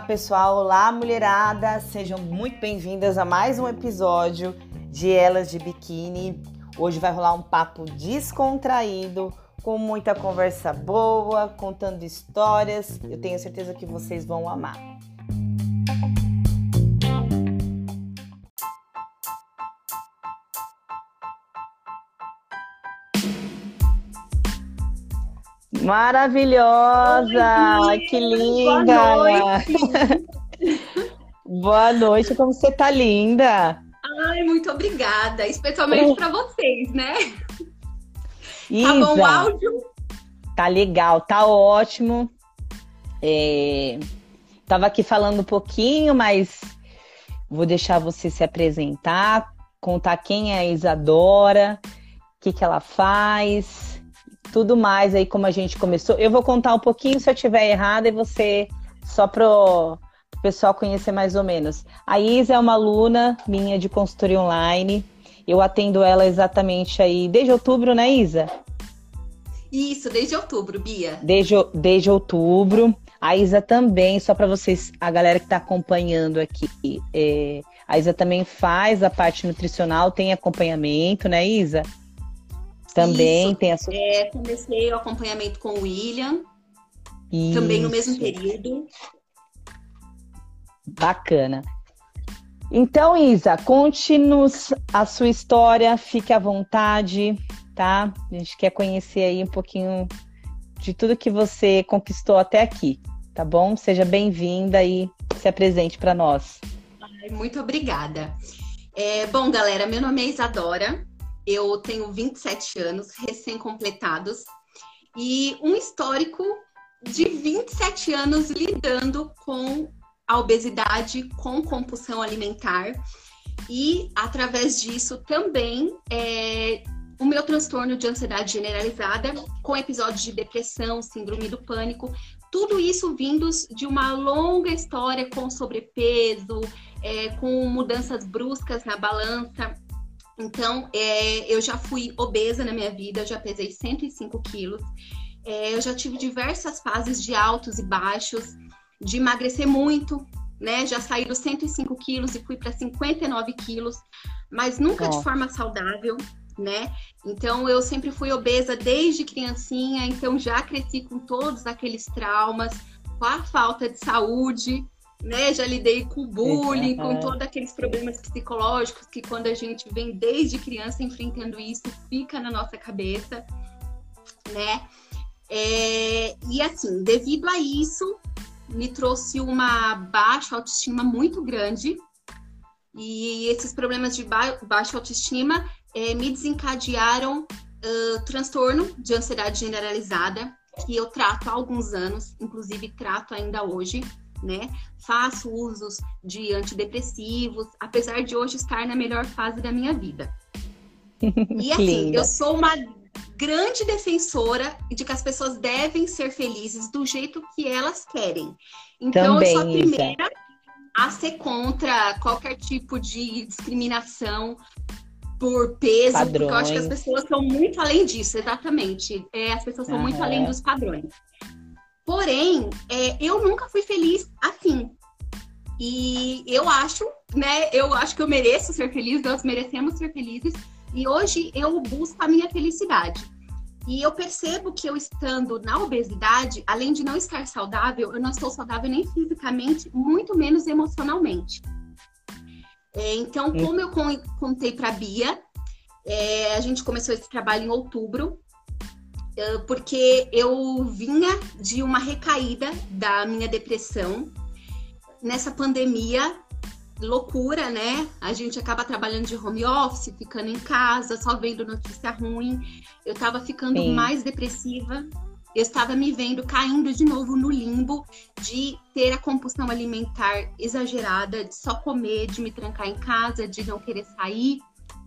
Olá, pessoal! Olá, mulherada! Sejam muito bem-vindas a mais um episódio de Elas de Biquíni. Hoje vai rolar um papo descontraído, com muita conversa boa, contando histórias. Eu tenho certeza que vocês vão amar. Maravilhosa! Oi, que linda! Boa noite. Boa noite, como você tá linda! Ai, muito obrigada, especialmente para vocês, né? Isa, tá bom o áudio? Tá legal, tá ótimo. É... Tava aqui falando um pouquinho, mas vou deixar você se apresentar, contar quem é a Isadora, o que, que ela faz, tudo mais aí como a gente começou. Eu vou contar um pouquinho se eu tiver errado e você só pro o pessoal conhecer mais ou menos. A Isa é uma aluna minha de consultoria online. Eu atendo ela exatamente aí desde outubro, né, Isa? Isso, desde outubro, Bia. Desde, desde outubro. A Isa também, só para vocês, a galera que está acompanhando aqui, é, a Isa também faz a parte nutricional, tem acompanhamento, né, Isa? Também Isso. tem a sua. É, comecei o acompanhamento com o William, Isso. também no mesmo período. Bacana. Então, Isa, conte-nos a sua história, fique à vontade, tá? A gente quer conhecer aí um pouquinho de tudo que você conquistou até aqui, tá bom? Seja bem-vinda e se apresente para nós. Muito obrigada. É, bom, galera, meu nome é Isadora, eu tenho 27 anos, recém-completados, e um histórico de 27 anos lidando com a obesidade, com compulsão alimentar. E, através disso, também é, o meu transtorno de ansiedade generalizada, com episódios de depressão, síndrome do pânico, tudo isso vindos de uma longa história com sobrepeso, é, com mudanças bruscas na balança, então, é, eu já fui obesa na minha vida, eu já pesei 105 quilos. É, eu já tive diversas fases de altos e baixos, de emagrecer muito, né? Já saí dos 105 quilos e fui para 59 quilos, mas nunca de forma saudável, né? Então, eu sempre fui obesa desde criancinha, então já cresci com todos aqueles traumas, com a falta de saúde, né? Já lidei com bullying, com todos aqueles problemas psicológicos que quando a gente vem desde criança enfrentando isso, fica na nossa cabeça, né? É, e assim, devido a isso, me trouxe uma baixa autoestima muito grande. E esses problemas de ba baixa autoestima é, me desencadearam uh, transtorno de ansiedade generalizada, que eu trato há alguns anos, inclusive trato ainda hoje né? Faço usos de antidepressivos, apesar de hoje estar na melhor fase da minha vida. E assim, eu sou uma grande defensora de que as pessoas devem ser felizes do jeito que elas querem. Então, Também, eu sou a primeira Isa. a ser contra qualquer tipo de discriminação por peso, padrões. porque eu acho que as pessoas são muito além disso, exatamente. É, as pessoas são muito além dos padrões. Porém, é, eu nunca fui feliz assim. E eu acho, né? Eu acho que eu mereço ser feliz, nós merecemos ser felizes. E hoje eu busco a minha felicidade. E eu percebo que eu estando na obesidade, além de não estar saudável, eu não estou saudável nem fisicamente, muito menos emocionalmente. É, então, hum. como eu contei para Bia, é, a gente começou esse trabalho em outubro porque eu vinha de uma recaída da minha depressão. Nessa pandemia, loucura, né? A gente acaba trabalhando de home office, ficando em casa, só vendo notícia ruim. Eu tava ficando Sim. mais depressiva. Eu estava me vendo caindo de novo no limbo de ter a compulsão alimentar exagerada, de só comer, de me trancar em casa, de não querer sair,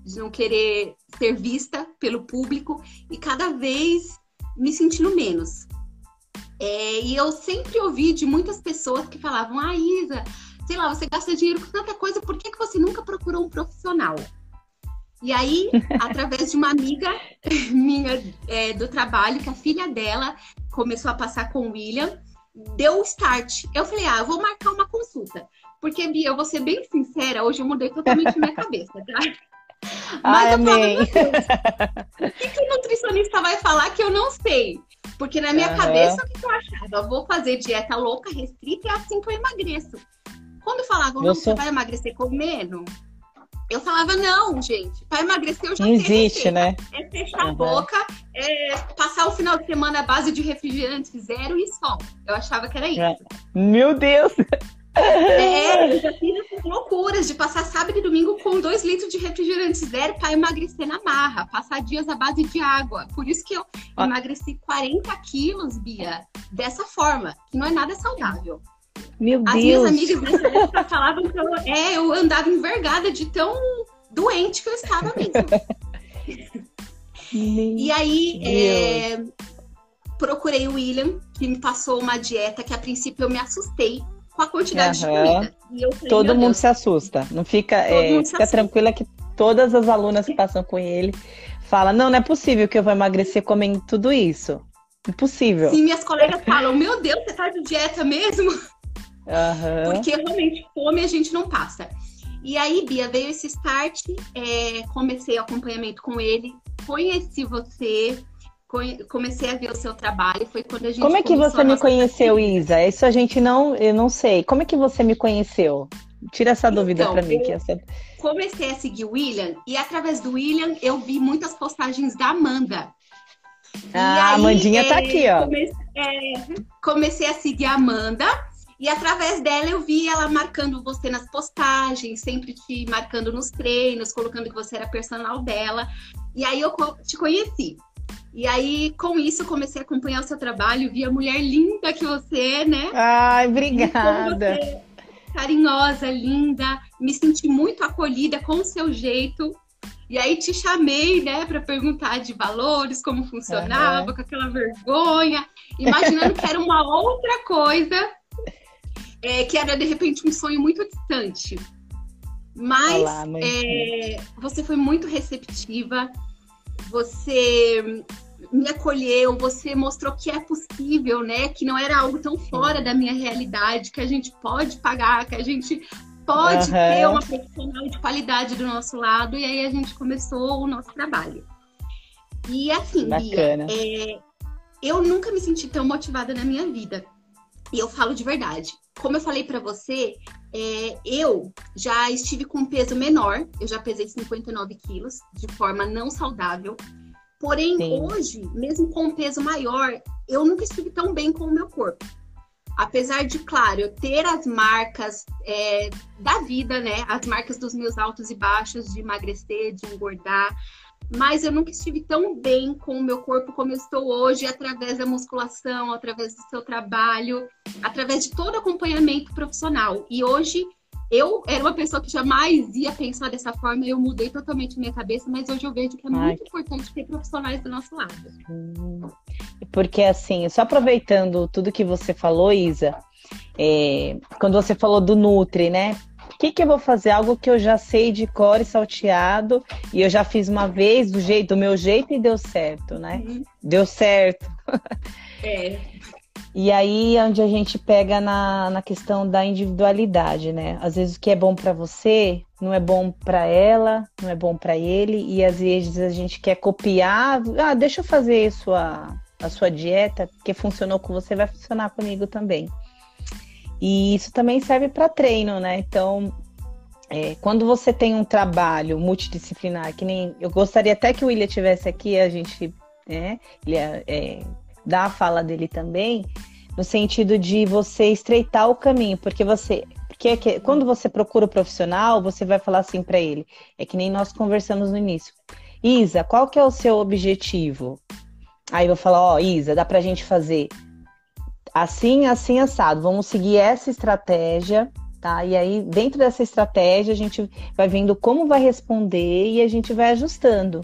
de não querer ser vista pelo público. E cada vez me sentindo menos. É, e eu sempre ouvi de muitas pessoas que falavam: Ah, Isa, sei lá, você gasta dinheiro com tanta coisa, por que, que você nunca procurou um profissional? E aí, através de uma amiga minha é, do trabalho, que a filha dela começou a passar com o William, deu o start. Eu falei, ah, eu vou marcar uma consulta. Porque, Bia, eu vou ser bem sincera, hoje eu mudei totalmente minha cabeça, tá? Mas Ai, eu amei. o que, que o nutricionista vai falar que eu não sei? Porque na minha uhum. cabeça, o que eu achava? Vou fazer dieta louca, restrita, e assim que eu emagreço. Quando falavam, não, sou... você vai emagrecer comendo, eu falava, não, gente, para emagrecer eu já Não existe, né? É fechar uhum. a boca, é passar o final de semana à base de refrigerante zero e só. Eu achava que era isso. É. Meu Deus! É, eu já fiz essas loucuras de passar sábado e domingo com dois litros de refrigerante zero para emagrecer na marra, passar dias à base de água. Por isso que eu ah. emagreci 40 quilos, Bia, dessa forma, que não é nada saudável. Meu As Deus. minhas amigas nessa época falavam que eu, é, eu andava envergada de tão doente que eu estava mesmo. e aí, é, procurei o William, que me passou uma dieta que a princípio eu me assustei com a quantidade uhum. de comida. Falei, Todo mundo Deus, se assusta. Não fica, é, fica tranquila que todas as alunas que passam com ele falam: não, não é possível que eu vou emagrecer comendo tudo isso. Impossível. Sim, minhas colegas falam: meu Deus, você tá de dieta mesmo? Uhum. Porque realmente fome a gente não passa. E aí, Bia, veio esse start, é, comecei o acompanhamento com ele, conheci você, comecei a ver o seu trabalho, foi quando a gente Como é que você me conheceu, Isa? Isso a gente não, eu não sei. Como é que você me conheceu? Tira essa dúvida então, para mim. Que essa... Comecei a seguir o William e através do William eu vi muitas postagens da Amanda. Ah, a Amandinha é, tá aqui, ó. Comecei, é, comecei a seguir a Amanda e através dela eu vi ela marcando você nas postagens, sempre te marcando nos treinos, colocando que você era personal dela. E aí eu te conheci. E aí, com isso, comecei a acompanhar o seu trabalho, vi a mulher linda que você é, né? Ai, obrigada. É carinhosa, linda, me senti muito acolhida com o seu jeito. E aí te chamei, né, para perguntar de valores, como funcionava, uhum. com aquela vergonha, imaginando que era uma outra coisa, é, que era de repente um sonho muito distante. Mas Olá, é, você foi muito receptiva, você me acolheu, você mostrou que é possível, né? Que não era algo tão fora da minha realidade, que a gente pode pagar, que a gente pode uhum. ter uma profissional de qualidade do nosso lado. E aí a gente começou o nosso trabalho. E assim, Bacana. Bia, é, eu nunca me senti tão motivada na minha vida. E eu falo de verdade. Como eu falei para você, é, eu já estive com um peso menor, eu já pesei 59 quilos de forma não saudável. Porém, Sim. hoje, mesmo com um peso maior, eu nunca estive tão bem com o meu corpo. Apesar de, claro, eu ter as marcas é, da vida, né? As marcas dos meus altos e baixos, de emagrecer, de engordar, mas eu nunca estive tão bem com o meu corpo como eu estou hoje, através da musculação, através do seu trabalho, através de todo acompanhamento profissional. E hoje eu era uma pessoa que jamais ia pensar dessa forma, eu mudei totalmente minha cabeça, mas hoje eu vejo que é Ai. muito importante ter profissionais do nosso lado. Porque assim, só aproveitando tudo que você falou, Isa, é, quando você falou do Nutri, né? Que, que eu vou fazer? Algo que eu já sei de cor e salteado, e eu já fiz uma vez do jeito, do meu jeito e deu certo, né? Uhum. Deu certo. É. E aí é onde a gente pega na, na questão da individualidade, né? Às vezes o que é bom para você não é bom para ela, não é bom para ele, e às vezes a gente quer copiar, ah, deixa eu fazer a sua, a sua dieta, que funcionou com você, vai funcionar comigo também. E isso também serve para treino, né? Então, é, quando você tem um trabalho multidisciplinar, que nem eu gostaria até que o William tivesse aqui, a gente, né, ele é, é, dá a fala dele também, no sentido de você estreitar o caminho, porque você, porque é que, quando você procura o profissional, você vai falar assim para ele, é que nem nós conversamos no início. Isa, qual que é o seu objetivo? Aí eu vou falar, ó, oh, Isa, dá pra gente fazer assim, assim, assado. Vamos seguir essa estratégia, tá? E aí, dentro dessa estratégia, a gente vai vendo como vai responder e a gente vai ajustando.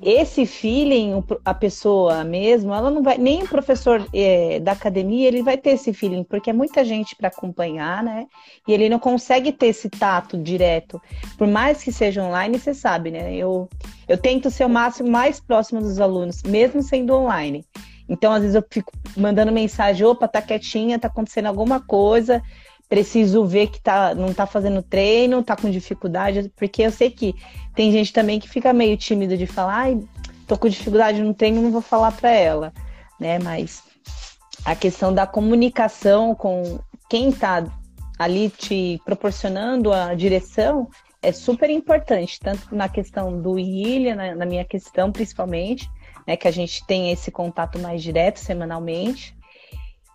Esse feeling, a pessoa mesmo, ela não vai, nem o professor é, da academia, ele vai ter esse feeling, porque é muita gente para acompanhar, né? E ele não consegue ter esse tato direto. Por mais que seja online, você sabe, né? Eu, eu tento ser o máximo mais próximo dos alunos, mesmo sendo online. Então, às vezes, eu fico mandando mensagem: opa, tá quietinha, tá acontecendo alguma coisa, preciso ver que tá, não tá fazendo treino, tá com dificuldade, porque eu sei que tem gente também que fica meio tímida de falar, ai, tô com dificuldade no treino, não vou falar para ela, né? Mas a questão da comunicação com quem tá ali te proporcionando a direção é super importante, tanto na questão do Ilha, na, na minha questão principalmente, né, que a gente tem esse contato mais direto semanalmente.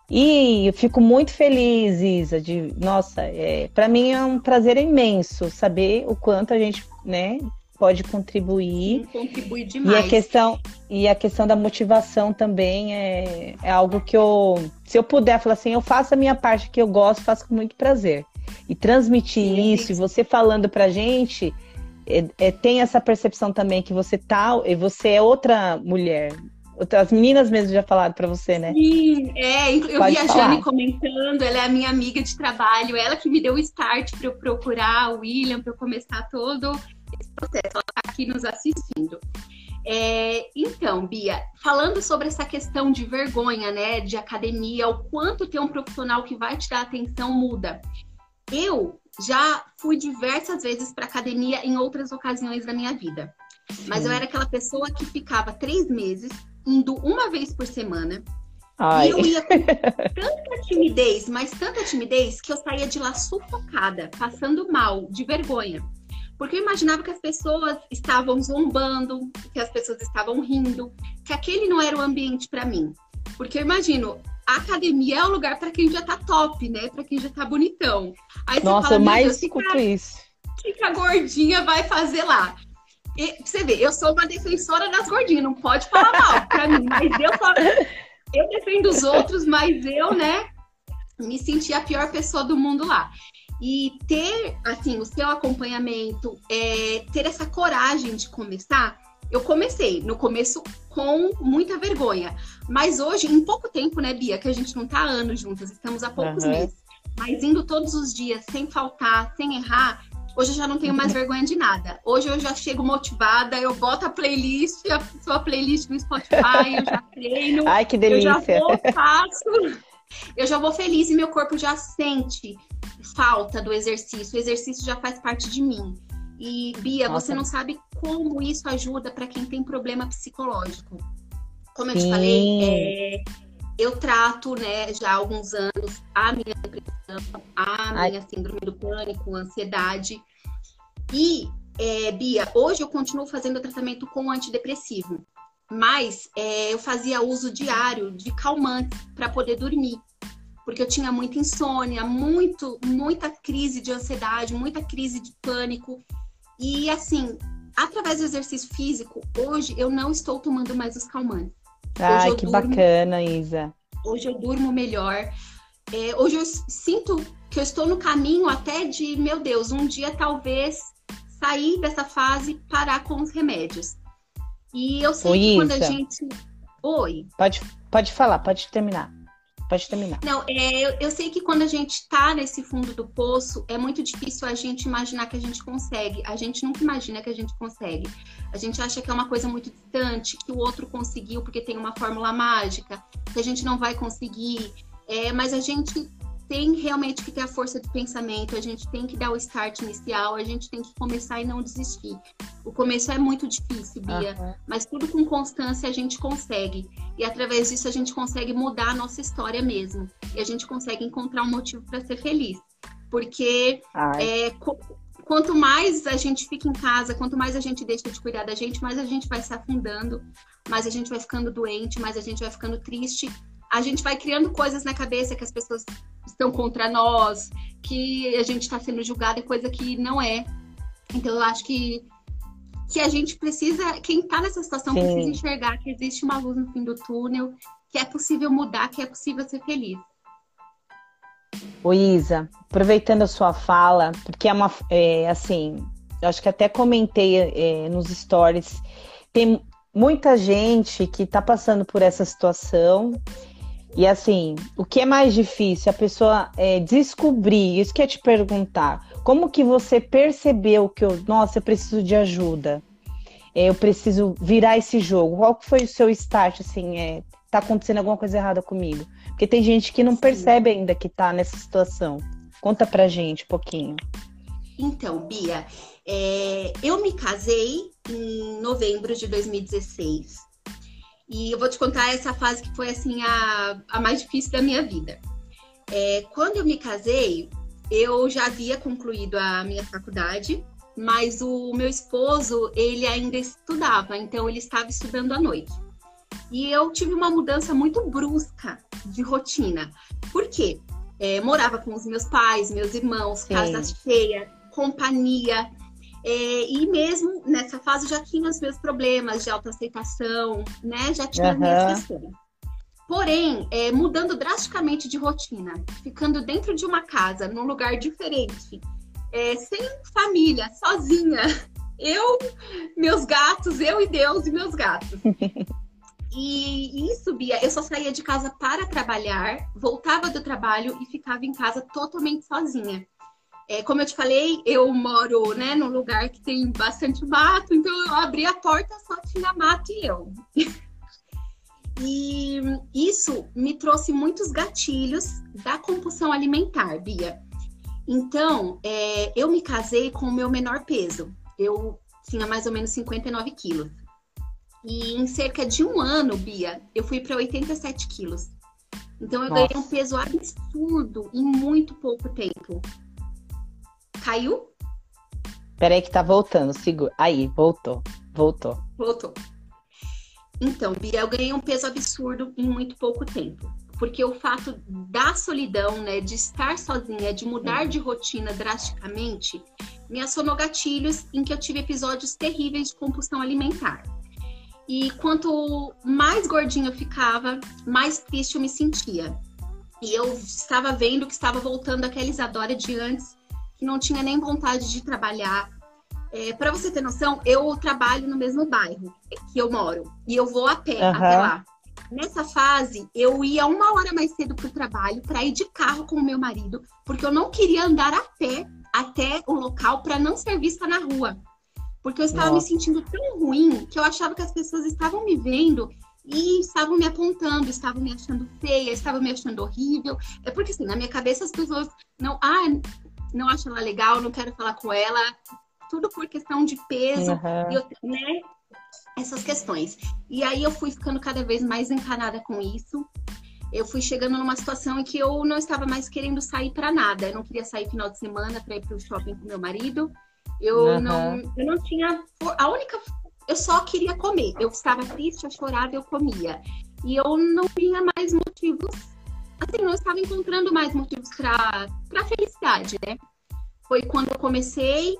E eu fico muito feliz, Isa, de nossa, é, para mim é um prazer imenso saber o quanto a gente, né, pode contribuir. Contribui demais. E a questão e a questão da motivação também é, é algo que eu, se eu puder falar assim, eu faço a minha parte que eu gosto, faço com muito prazer. E transmitir Sim. isso, e você falando pra gente, é, é, tem essa percepção também que você tá, e você é outra mulher. As meninas mesmo já falaram para você, né? Sim, é, eu Pode vi a Jane comentando, ela é a minha amiga de trabalho, ela que me deu o start para eu procurar o William, para eu começar todo esse processo. Ela está aqui nos assistindo. É, então, Bia, falando sobre essa questão de vergonha, né, de academia, o quanto ter um profissional que vai te dar atenção muda. Eu já fui diversas vezes para academia em outras ocasiões da minha vida, mas eu era aquela pessoa que ficava três meses indo uma vez por semana. Ai. E eu ia com tanta timidez, mas tanta timidez que eu saía de lá sufocada, passando mal, de vergonha. Porque eu imaginava que as pessoas estavam zombando, que as pessoas estavam rindo, que aquele não era o ambiente para mim. Porque eu imagino, a academia é o lugar para quem já tá top, né? Para quem já tá bonitão. Aí Nossa, fala, eu mais escuto isso. O que a gordinha vai fazer lá? E, você vê, eu sou uma defensora das gordinhas, não pode falar mal pra mim, mas eu eu defendo os outros, mas eu, né, me senti a pior pessoa do mundo lá. E ter, assim, o seu acompanhamento, é, ter essa coragem de começar, eu comecei no começo com muita vergonha. Mas hoje, em pouco tempo, né, Bia, que a gente não tá anos juntas, estamos há poucos uhum. meses. Mas indo todos os dias, sem faltar, sem errar, hoje eu já não tenho mais vergonha de nada. Hoje eu já chego motivada, eu boto a playlist, a sua playlist no Spotify, eu já treino. Ai, que delícia. Eu já vou, faço. Eu já vou feliz e meu corpo já sente falta do exercício. O exercício já faz parte de mim. E, Bia, Nossa. você não sabe como isso ajuda para quem tem problema psicológico. Como eu Sim. te falei, é, eu trato, né, já há alguns anos a minha depressão, a minha Ai. síndrome do pânico, ansiedade. E, é, Bia, hoje eu continuo fazendo tratamento com antidepressivo, mas é, eu fazia uso diário de calmantes para poder dormir porque eu tinha muita insônia, muito, muita crise de ansiedade, muita crise de pânico. E assim, através do exercício físico, hoje eu não estou tomando mais os calmantes. Ai, que durmo, bacana, Isa. Hoje eu durmo melhor. É, hoje eu sinto que eu estou no caminho até de, meu Deus, um dia talvez sair dessa fase parar com os remédios. E eu sei Oi, que quando a gente. Oi. Pode, pode falar, pode terminar. Pode terminar. Não, é, eu, eu, sei que quando a gente está nesse fundo do poço, é muito difícil a gente imaginar que a gente consegue. A gente nunca imagina que a gente consegue. A gente acha que é uma coisa muito distante, que o outro conseguiu porque tem uma fórmula mágica, que a gente não vai conseguir. É, mas a gente tem realmente que ter a força de pensamento, a gente tem que dar o start inicial, a gente tem que começar e não desistir. O começo é muito difícil, Bia, uhum. mas tudo com constância a gente consegue. E através disso a gente consegue mudar a nossa história mesmo. E a gente consegue encontrar um motivo para ser feliz. Porque é, quanto mais a gente fica em casa, quanto mais a gente deixa de cuidar da gente, mais a gente vai se afundando, mais a gente vai ficando doente, mais a gente vai ficando triste a gente vai criando coisas na cabeça que as pessoas estão contra nós, que a gente está sendo julgado e coisa que não é. Então eu acho que que a gente precisa, quem está nessa situação Sim. precisa enxergar que existe uma luz no fim do túnel, que é possível mudar, que é possível ser feliz. O Isa, aproveitando a sua fala, porque é uma, é, assim, eu acho que até comentei é, nos stories, tem muita gente que está passando por essa situação e assim, o que é mais difícil? A pessoa é, descobrir, isso que é te perguntar. Como que você percebeu que eu, nossa, eu preciso de ajuda? É, eu preciso virar esse jogo. Qual foi o seu start, assim, é, tá acontecendo alguma coisa errada comigo. Porque tem gente que não Sim. percebe ainda que tá nessa situação. Conta pra gente um pouquinho. Então, Bia, é, eu me casei em novembro de 2016. E eu vou te contar essa fase que foi assim a, a mais difícil da minha vida. É, quando eu me casei, eu já havia concluído a minha faculdade, mas o meu esposo, ele ainda estudava, então ele estava estudando à noite. E eu tive uma mudança muito brusca de rotina. Por quê? É, morava com os meus pais, meus irmãos, Sim. casa cheia, companhia. É, e mesmo nessa fase já tinha os meus problemas de autoaceitação, né? Já tinha uhum. as minhas questões. Porém, é, mudando drasticamente de rotina, ficando dentro de uma casa, num lugar diferente, é, sem família, sozinha, eu, meus gatos, eu e Deus e meus gatos. E isso, Bia, eu só saía de casa para trabalhar, voltava do trabalho e ficava em casa totalmente sozinha. É, como eu te falei, eu moro né, num lugar que tem bastante mato, então eu abri a porta, só tinha mato e eu. e isso me trouxe muitos gatilhos da compulsão alimentar, Bia. Então, é, eu me casei com o meu menor peso. Eu tinha mais ou menos 59 quilos. E em cerca de um ano, Bia, eu fui para 87 quilos. Então eu Nossa. ganhei um peso absurdo em muito pouco tempo. Caiu? Peraí que tá voltando, segura. Aí, voltou. Voltou. Voltou. Então, Bia, eu ganhei um peso absurdo em muito pouco tempo. Porque o fato da solidão, né, de estar sozinha, de mudar de rotina drasticamente, me acionou gatilhos em que eu tive episódios terríveis de compulsão alimentar. E quanto mais gordinha eu ficava, mais triste eu me sentia. E eu estava vendo que estava voltando aquela Isadora de antes, que não tinha nem vontade de trabalhar. É, para você ter noção, eu trabalho no mesmo bairro que eu moro. E eu vou a pé uhum. até lá. Nessa fase, eu ia uma hora mais cedo para o trabalho para ir de carro com o meu marido, porque eu não queria andar a pé até o local para não ser vista na rua. Porque eu estava Nossa. me sentindo tão ruim que eu achava que as pessoas estavam me vendo e estavam me apontando, estavam me achando feia, estavam me achando horrível. É porque assim, na minha cabeça as pessoas não, ah, não acham ela legal, não quero falar com ela, tudo por questão de peso, uhum. eu, né? Essas questões. E aí eu fui ficando cada vez mais encanada com isso. Eu fui chegando numa situação em que eu não estava mais querendo sair para nada. Eu não queria sair final de semana para ir para o shopping com meu marido. Eu, uhum. não, eu não tinha. A única. Eu só queria comer. Eu estava triste, eu chorava, eu comia. E eu não tinha mais motivos. Assim, não estava encontrando mais motivos para felicidade, né? Foi quando eu comecei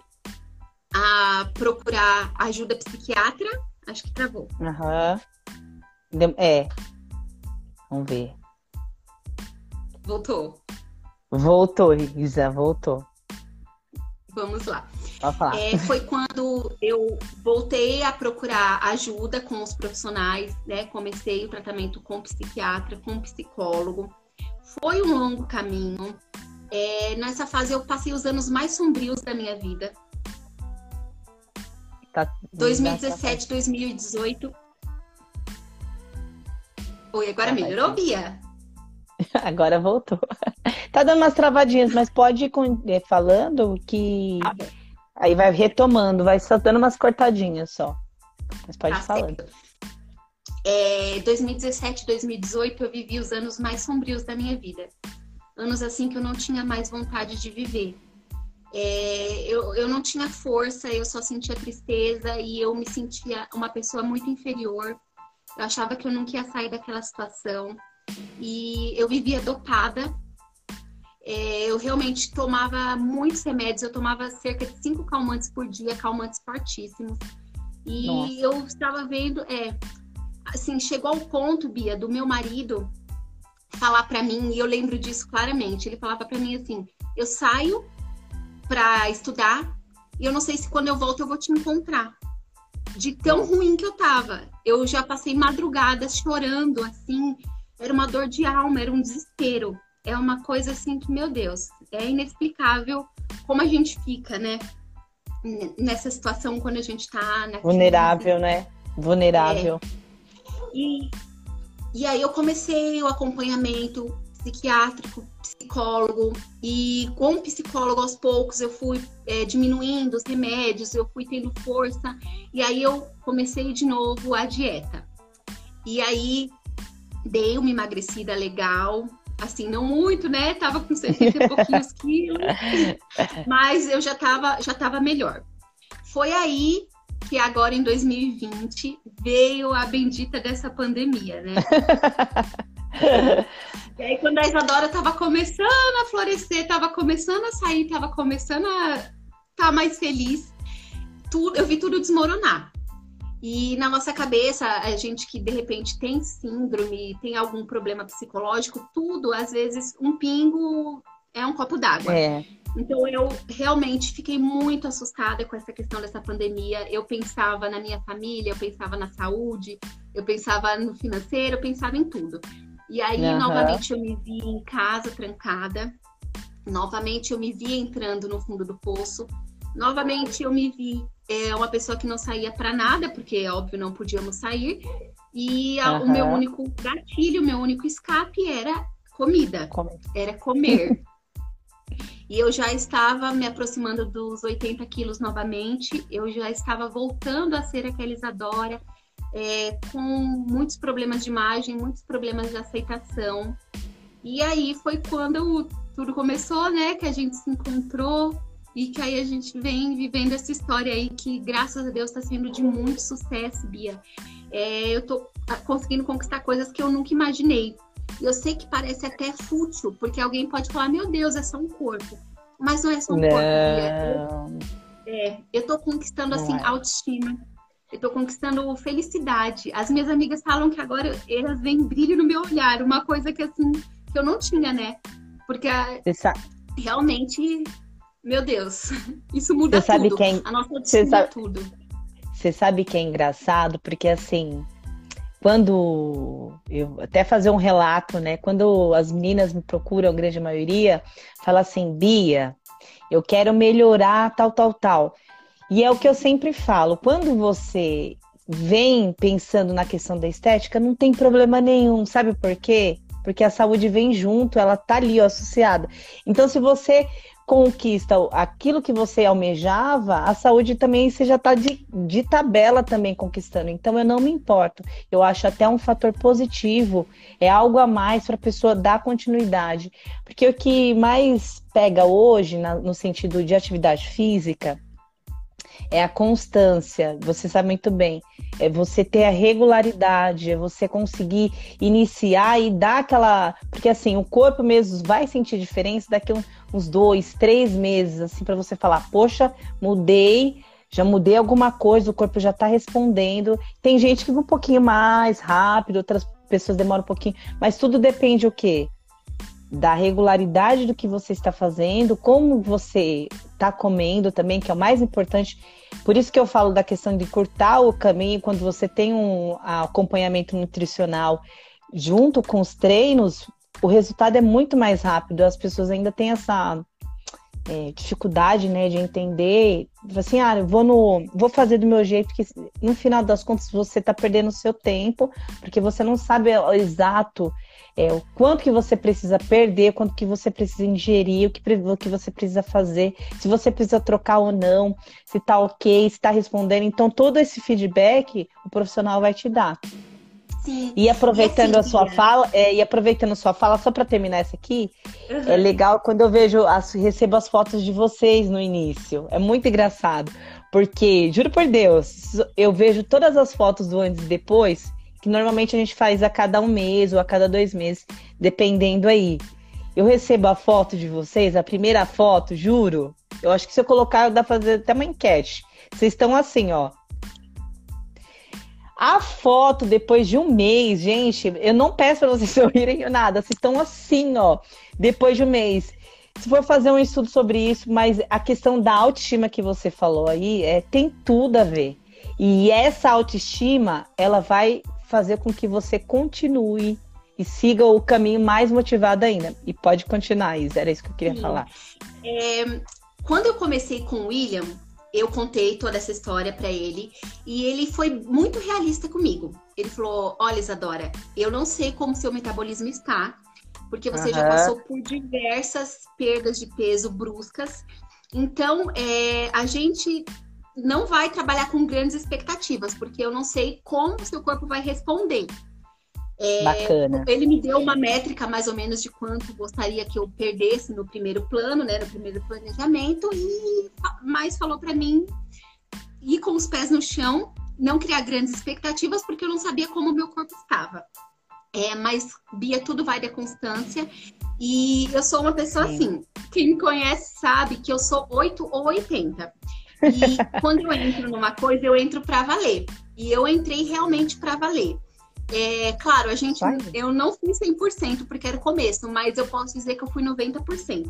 a procurar ajuda psiquiatra. Acho que travou. Aham. Uhum. É. Vamos ver. Voltou. Voltou, Isa, voltou. Vamos lá. É, foi quando eu voltei a procurar ajuda com os profissionais, né? Comecei o tratamento com psiquiatra, com psicólogo. Foi um longo caminho. É, nessa fase eu passei os anos mais sombrios da minha vida. Tá, 2017, 2018. Oi, agora tá, melhorou, Bia? Agora voltou. Tá dando umas travadinhas, mas pode ir é, falando que tá aí vai retomando, vai só dando umas cortadinhas só. Mas pode tá ir falando. É, 2017, 2018 eu vivi os anos mais sombrios da minha vida. Anos assim que eu não tinha mais vontade de viver. É, eu, eu não tinha força, eu só sentia tristeza e eu me sentia uma pessoa muito inferior. Eu achava que eu nunca ia sair daquela situação. E eu vivia dopada. É, eu realmente tomava muitos remédios, eu tomava cerca de cinco calmantes por dia, calmantes fortíssimos. E Nossa. eu estava vendo, é, assim, chegou ao ponto, Bia, do meu marido falar para mim, e eu lembro disso claramente. Ele falava para mim assim: eu saio para estudar e eu não sei se quando eu volto eu vou te encontrar. De tão ruim que eu tava. Eu já passei madrugadas chorando, assim, era uma dor de alma, era um desespero. É uma coisa assim que, meu Deus, é inexplicável como a gente fica, né? Nessa situação quando a gente tá Vulnerável, né? Vulnerável. É. E e aí eu comecei o acompanhamento psiquiátrico, psicólogo, e com o psicólogo aos poucos eu fui é, diminuindo os remédios, eu fui tendo força, e aí eu comecei de novo a dieta. E aí dei uma emagrecida legal, assim, não muito, né? Tava com 60 e pouquinhos quilos, mas eu já tava, já tava melhor. Foi aí que agora em 2020 veio a bendita dessa pandemia, né? e aí quando a Isadora tava começando a florescer, tava começando a sair, tava começando a estar tá mais feliz, tudo, eu vi tudo desmoronar. E na nossa cabeça, a gente que de repente tem síndrome, tem algum problema psicológico, tudo, às vezes, um pingo é um copo d'água. É. Então eu realmente fiquei muito assustada com essa questão dessa pandemia. Eu pensava na minha família, eu pensava na saúde, eu pensava no financeiro, eu pensava em tudo. E aí, uhum. novamente, eu me vi em casa trancada. Novamente, eu me vi entrando no fundo do poço. Novamente, eu me vi é uma pessoa que não saía para nada, porque óbvio não podíamos sair. E a, uhum. o meu único gatilho, o meu único escape era comida, comer. era comer. e eu já estava me aproximando dos 80 quilos novamente, eu já estava voltando a ser aquela Isadora, é, com muitos problemas de imagem, muitos problemas de aceitação. E aí foi quando tudo começou, né? Que a gente se encontrou, e que aí a gente vem vivendo essa história aí que, graças a Deus, está sendo de muito sucesso, Bia. É, eu tô conseguindo conquistar coisas que eu nunca imaginei. Eu sei que parece até fútil, porque alguém pode falar, meu Deus, é só um corpo. Mas não é só um não. corpo, Bia. Eu, é, eu tô conquistando, assim, é. autoestima. Eu tô conquistando felicidade. As minhas amigas falam que agora elas veem brilho no meu olhar. Uma coisa que, assim, que eu não tinha, né? Porque a, realmente meu Deus, isso muda Você sabe tudo. Quem... A nossa Você sabe... tudo. Você sabe que é engraçado? Porque assim, quando eu até fazer um relato, né? Quando as meninas me procuram, a grande maioria, fala assim, Bia, eu quero melhorar tal, tal, tal. E é o que eu sempre falo, quando você vem pensando na questão da estética, não tem problema nenhum, sabe por quê? Porque a saúde vem junto, ela tá ali ó, associada. Então, se você conquista aquilo que você almejava, a saúde também você já está de, de tabela também conquistando. Então eu não me importo. Eu acho até um fator positivo, é algo a mais para a pessoa dar continuidade. Porque o que mais pega hoje, na, no sentido de atividade física, é a constância. Você sabe muito bem. É você ter a regularidade, é você conseguir iniciar e dar aquela. Porque assim, o corpo mesmo vai sentir diferença daqui uns dois, três meses, assim, para você falar, poxa, mudei, já mudei alguma coisa, o corpo já está respondendo. Tem gente que vai um pouquinho mais rápido, outras pessoas demoram um pouquinho, mas tudo depende o quê? Da regularidade do que você está fazendo, como você está comendo também, que é o mais importante. Por isso que eu falo da questão de cortar o caminho quando você tem um acompanhamento nutricional junto com os treinos, o resultado é muito mais rápido. As pessoas ainda têm essa é, dificuldade, né, de entender, assim, ah, vou no, vou fazer do meu jeito, que no final das contas você está perdendo o seu tempo, porque você não sabe o exato é, o quanto que você precisa perder, quanto que você precisa ingerir, o que, o que você precisa fazer, se você precisa trocar ou não, se tá ok, se está respondendo. Então, todo esse feedback o profissional vai te dar. Sim. E aproveitando e assim, a sua fala, é, e aproveitando a sua fala, só para terminar essa aqui, uhum. é legal quando eu vejo, as, recebo as fotos de vocês no início. É muito engraçado. Porque, juro por Deus, eu vejo todas as fotos do antes e depois, que normalmente a gente faz a cada um mês ou a cada dois meses, dependendo aí. Eu recebo a foto de vocês, a primeira foto, juro. Eu acho que se eu colocar, dá pra fazer até uma enquete. Vocês estão assim, ó. A foto depois de um mês, gente, eu não peço para vocês sorrirem nada. Vocês estão assim, ó, depois de um mês. Se for fazer um estudo sobre isso, mas a questão da autoestima que você falou aí, é, tem tudo a ver. E essa autoestima, ela vai fazer com que você continue e siga o caminho mais motivado ainda. E pode continuar, Isa, era isso que eu queria Sim. falar. É, quando eu comecei com o William, eu contei toda essa história para ele e ele foi muito realista comigo. Ele falou: Olha, Isadora, eu não sei como seu metabolismo está, porque você uhum. já passou por diversas perdas de peso bruscas. Então, é, a gente não vai trabalhar com grandes expectativas, porque eu não sei como o seu corpo vai responder. É, Bacana. Ele me deu uma métrica mais ou menos de quanto gostaria que eu perdesse no primeiro plano, né, no primeiro planejamento, e mais falou para mim ir com os pés no chão, não criar grandes expectativas, porque eu não sabia como o meu corpo estava. É, mas, Bia, tudo vai da constância. E eu sou uma pessoa Sim. assim. Quem me conhece sabe que eu sou 8 ou 80. E quando eu entro numa coisa, eu entro para valer. E eu entrei realmente para valer. É, claro, a gente, eu não fui 100% porque era o começo, mas eu posso dizer que eu fui 90%.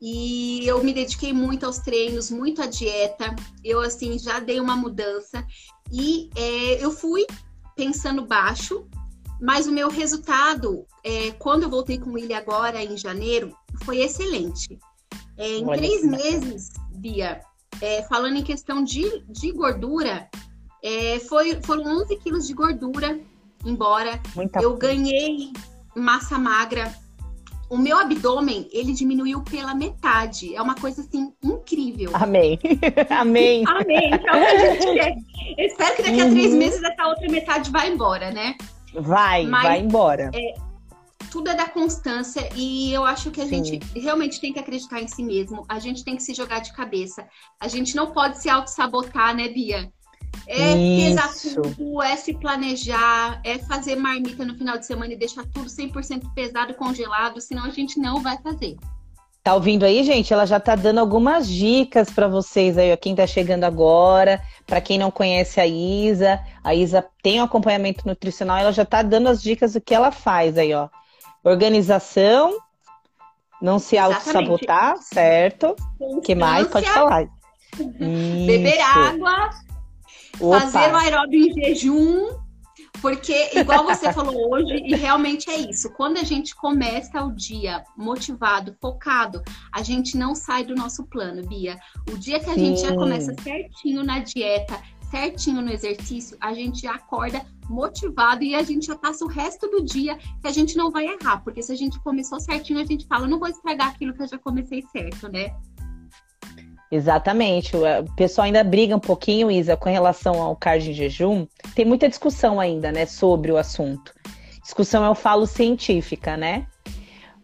E eu me dediquei muito aos treinos, muito à dieta. Eu, assim, já dei uma mudança. E é, eu fui pensando baixo, mas o meu resultado, é, quando eu voltei com ele agora, em janeiro, foi excelente. É, em Olha três meses, Bia, é, falando em questão de, de gordura, é, foi, foram 11 quilos de gordura embora. Muita eu ganhei massa magra. O meu abdômen, ele diminuiu pela metade. É uma coisa, assim, incrível. Amém. Amém. Amém. Então. Eu espero que daqui a três uhum. meses essa outra metade vá embora, né? Vai, Mas, vai embora. É, tudo é da constância e eu acho que a Sim. gente realmente tem que acreditar em si mesmo. A gente tem que se jogar de cabeça. A gente não pode se auto-sabotar, né, Bia? É pesar tudo, é se planejar, é fazer marmita no final de semana e deixar tudo 100% pesado, congelado, senão a gente não vai fazer. Tá ouvindo aí, gente? Ela já tá dando algumas dicas para vocês aí, ó, quem tá chegando agora, para quem não conhece a Isa. A Isa tem um acompanhamento nutricional, ela já tá dando as dicas do que ela faz aí, ó. Organização, não se auto-sabotar, certo? O que mais? Pode falar. Beber água, Opa. fazer o aeróbio em jejum, porque, igual você falou hoje, e realmente é isso. Quando a gente começa o dia motivado, focado, a gente não sai do nosso plano, Bia. O dia que a Sim. gente já começa certinho na dieta, certinho no exercício, a gente acorda motivado e a gente já passa o resto do dia que a gente não vai errar. Porque se a gente começou certinho, a gente fala, não vou estragar aquilo que eu já comecei certo, né? Exatamente. O pessoal ainda briga um pouquinho, Isa, com relação ao cardio em jejum. Tem muita discussão ainda, né, sobre o assunto. Discussão eu falo científica, né?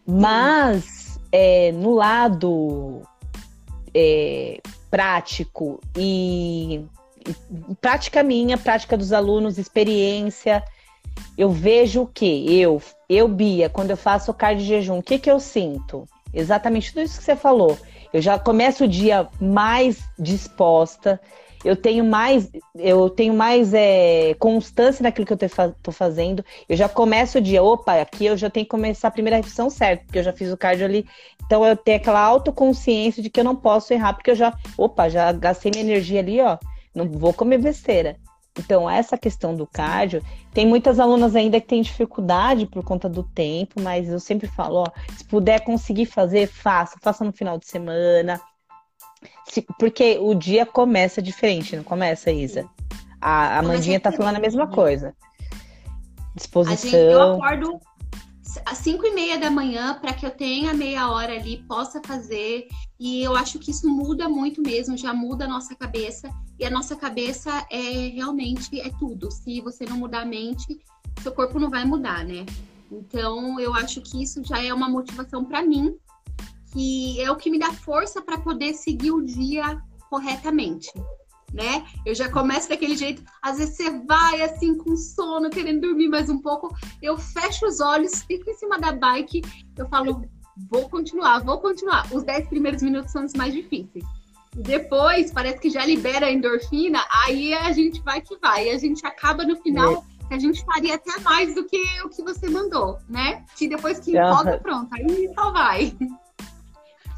Mas é, no lado é, prático e prática minha, prática dos alunos, experiência, eu vejo o que eu, eu Bia, quando eu faço o cardio jejum, o que que eu sinto? Exatamente tudo isso que você falou eu já começo o dia mais disposta, eu tenho mais, eu tenho mais é, constância naquilo que eu estou fazendo. Eu já começo o dia, opa, aqui eu já tenho que começar a primeira refeição certo, porque eu já fiz o cardio ali. Então eu tenho aquela autoconsciência de que eu não posso errar, porque eu já, opa, já gastei minha energia ali, ó, não vou comer besteira. Então, essa questão do cardio, tem muitas alunas ainda que têm dificuldade por conta do tempo, mas eu sempre falo, ó, se puder conseguir fazer, faça, faça no final de semana. Se, porque o dia começa diferente, não começa, Isa? A, a Mandinha tá falando a mesma coisa. Disposição. Gente, eu acordo às 5 e meia da manhã para que eu tenha meia hora ali, possa fazer. E eu acho que isso muda muito mesmo, já muda a nossa cabeça. E a nossa cabeça é realmente é tudo. Se você não mudar a mente, seu corpo não vai mudar, né? Então, eu acho que isso já é uma motivação para mim, que é o que me dá força para poder seguir o dia corretamente né? Eu já começo daquele jeito. Às vezes você vai assim com sono, querendo dormir mais um pouco. Eu fecho os olhos, fico em cima da bike. Eu falo, vou continuar, vou continuar. Os 10 primeiros minutos são os mais difíceis. Depois parece que já libera a endorfina, aí a gente vai que vai. E a gente acaba no final. É. A gente faria até mais do que o que você mandou, né? Que depois que empolga, pronto, aí só vai.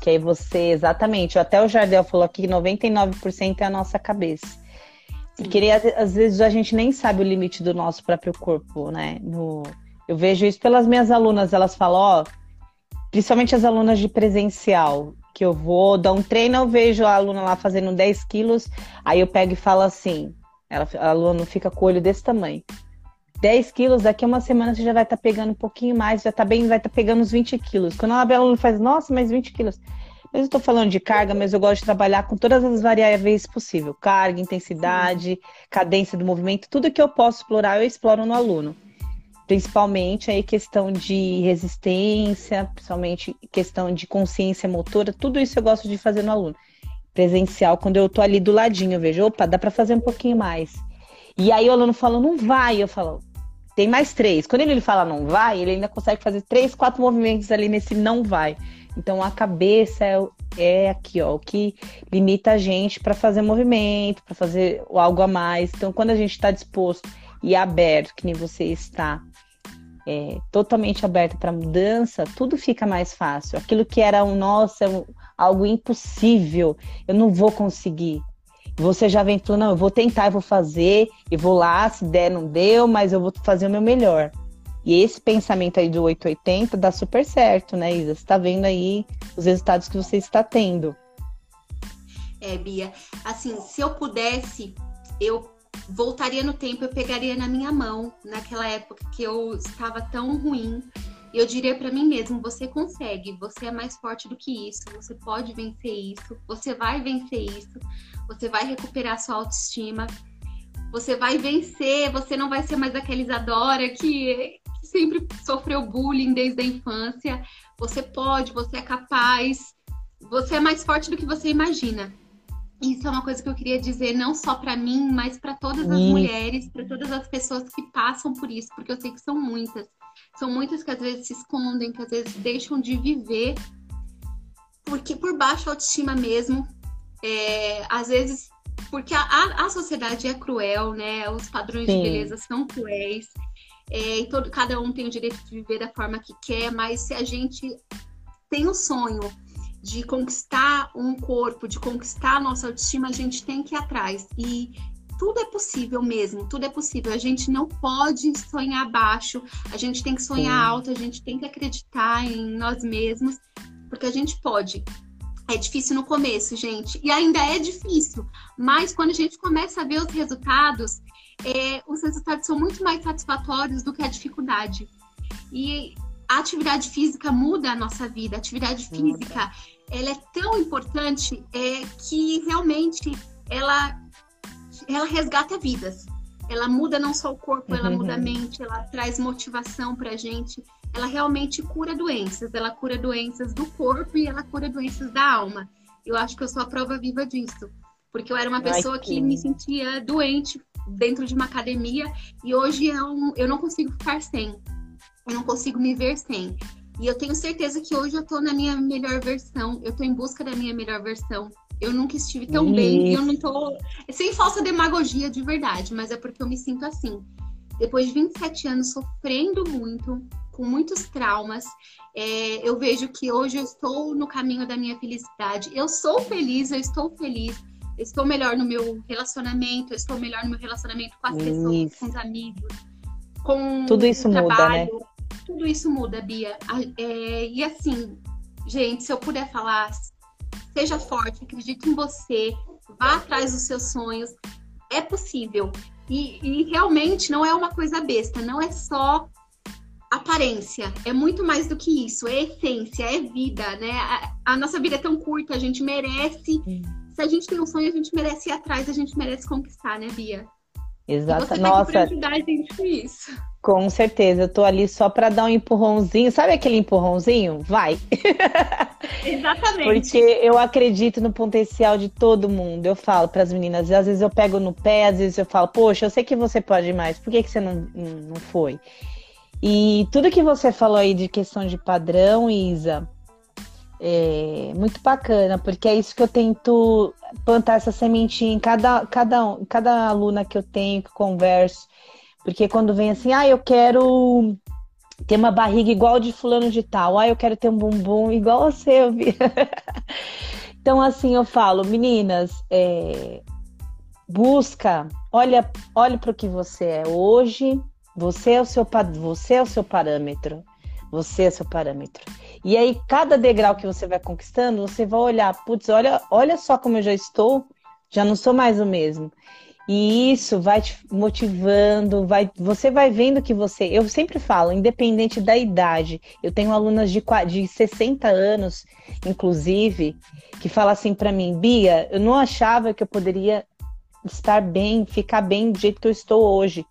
Que aí você, exatamente, até o Jardel falou aqui que 99% é a nossa cabeça. Porque ele, às vezes a gente nem sabe o limite do nosso próprio corpo, né? No, eu vejo isso pelas minhas alunas, elas falam, ó, principalmente as alunas de presencial, que eu vou dar um treino, eu vejo a aluna lá fazendo 10 quilos, aí eu pego e falo assim, ela, a aluna fica com o olho desse tamanho. 10 quilos, daqui a uma semana você já vai estar tá pegando um pouquinho mais, já tá bem, vai estar tá pegando uns 20 quilos. Quando a aluna faz, nossa, mais 20 quilos. Mas eu estou falando de carga, mas eu gosto de trabalhar com todas as variáveis possível. Carga, intensidade, cadência do movimento, tudo que eu posso explorar, eu exploro no aluno principalmente aí questão de resistência, principalmente questão de consciência motora, tudo isso eu gosto de fazer no aluno. Presencial, quando eu tô ali do ladinho, eu vejo, opa, dá para fazer um pouquinho mais. E aí o aluno fala, não vai, eu falo, tem mais três. Quando ele fala não vai, ele ainda consegue fazer três, quatro movimentos ali nesse não vai. Então a cabeça é, é aqui, ó, o que limita a gente para fazer movimento, para fazer algo a mais. Então quando a gente está disposto e aberto, que nem você está, é, totalmente aberto para mudança, tudo fica mais fácil. Aquilo que era um nossa, um, algo impossível, eu não vou conseguir. Você já vem falando, não, eu vou tentar, eu vou fazer, e vou lá, se der, não deu, mas eu vou fazer o meu melhor. E esse pensamento aí do 880 dá super certo, né, Isa? Você está vendo aí os resultados que você está tendo. É, Bia, assim, se eu pudesse, eu voltaria no tempo, eu pegaria na minha mão, naquela época que eu estava tão ruim, e eu diria para mim mesmo: você consegue, você é mais forte do que isso, você pode vencer isso, você vai vencer isso, você vai recuperar sua autoestima, você vai vencer, você não vai ser mais aquela Isadora que, que sempre sofreu bullying desde a infância. Você pode, você é capaz, você é mais forte do que você imagina. Isso é uma coisa que eu queria dizer não só para mim, mas para todas as mulheres, para todas as pessoas que passam por isso, porque eu sei que são muitas. São muitas que às vezes se escondem, que às vezes deixam de viver porque por baixa autoestima mesmo. É, às vezes porque a, a, a, sociedade é cruel, né? Os padrões Sim. de beleza são cruéis. É, e todo, cada um tem o direito de viver da forma que quer, mas se a gente tem o sonho de conquistar um corpo, de conquistar a nossa autoestima, a gente tem que ir atrás. E tudo é possível mesmo, tudo é possível. A gente não pode sonhar baixo, a gente tem que sonhar Sim. alto, a gente tem que acreditar em nós mesmos, porque a gente pode. É difícil no começo, gente, e ainda é difícil, mas quando a gente começa a ver os resultados, é, os resultados são muito mais satisfatórios do que a dificuldade. E a atividade física muda a nossa vida. A atividade física, ela é tão importante é, que realmente ela, ela resgata vidas. Ela muda não só o corpo, ela muda a mente, ela traz motivação pra gente. Ela realmente cura doenças. Ela cura doenças do corpo e ela cura doenças da alma. Eu acho que eu sou a prova viva disso. Porque eu era uma pessoa Ai, que... que me sentia doente dentro de uma academia e hoje eu, eu não consigo ficar sem eu não consigo me ver sem. E eu tenho certeza que hoje eu tô na minha melhor versão, eu tô em busca da minha melhor versão. Eu nunca estive tão Isso. bem e eu não tô. Sem falsa demagogia de verdade, mas é porque eu me sinto assim. Depois de 27 anos sofrendo muito, com muitos traumas, é, eu vejo que hoje eu estou no caminho da minha felicidade. Eu sou feliz, eu estou feliz. Estou melhor no meu relacionamento, eu estou melhor no meu relacionamento com as Isso. pessoas, com os amigos, com Tudo isso o trabalho. Muda, né? Tudo isso muda, Bia. É, e assim, gente, se eu puder falar, seja forte, acredite em você, vá atrás dos seus sonhos. É possível. E, e realmente não é uma coisa besta, não é só aparência, é muito mais do que isso, é essência, é vida, né? A, a nossa vida é tão curta, a gente merece. Se a gente tem um sonho, a gente merece ir atrás, a gente merece conquistar, né, Bia? Exato. Você Nossa. Tem que isso. Com certeza, eu tô ali só para dar um empurrãozinho. Sabe aquele empurrãozinho? Vai. Exatamente. Porque eu acredito no potencial de todo mundo. Eu falo para as meninas, às vezes eu pego no pé, às vezes eu falo, poxa, eu sei que você pode mais, por que, que você não, não foi? E tudo que você falou aí de questão de padrão, Isa, é muito bacana, porque é isso que eu tento plantar essa sementinha em cada, cada, cada aluna que eu tenho, que converso. Porque quando vem assim, ah, eu quero ter uma barriga igual de fulano de tal, ah, eu quero ter um bumbum igual a seu. então, assim, eu falo, meninas, é, busca, olha, olha para o que você é hoje, você é o seu você é o seu parâmetro. Você é o seu parâmetro. E aí, cada degrau que você vai conquistando, você vai olhar, putz, olha, olha só como eu já estou, já não sou mais o mesmo. E isso vai te motivando, vai, você vai vendo que você. Eu sempre falo, independente da idade, eu tenho alunas de, de 60 anos, inclusive, que falam assim para mim, Bia, eu não achava que eu poderia estar bem, ficar bem do jeito que eu estou hoje.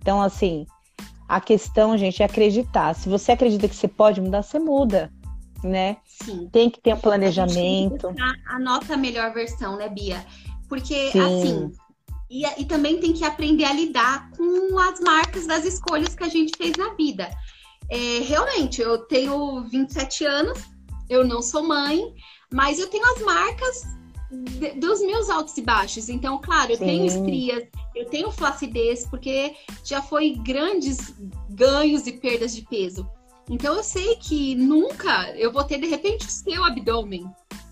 Então, assim, a questão, gente, é acreditar. Se você acredita que você pode mudar, você muda, né? Sim. Tem que ter um planejamento. A, a nossa melhor versão, né, Bia? Porque, Sim. assim, e, e também tem que aprender a lidar com as marcas das escolhas que a gente fez na vida. É, realmente, eu tenho 27 anos, eu não sou mãe, mas eu tenho as marcas de, dos meus altos e baixos. Então, claro, eu Sim. tenho estrias, eu tenho flacidez, porque já foi grandes ganhos e perdas de peso. Então, eu sei que nunca eu vou ter, de repente, o seu abdômen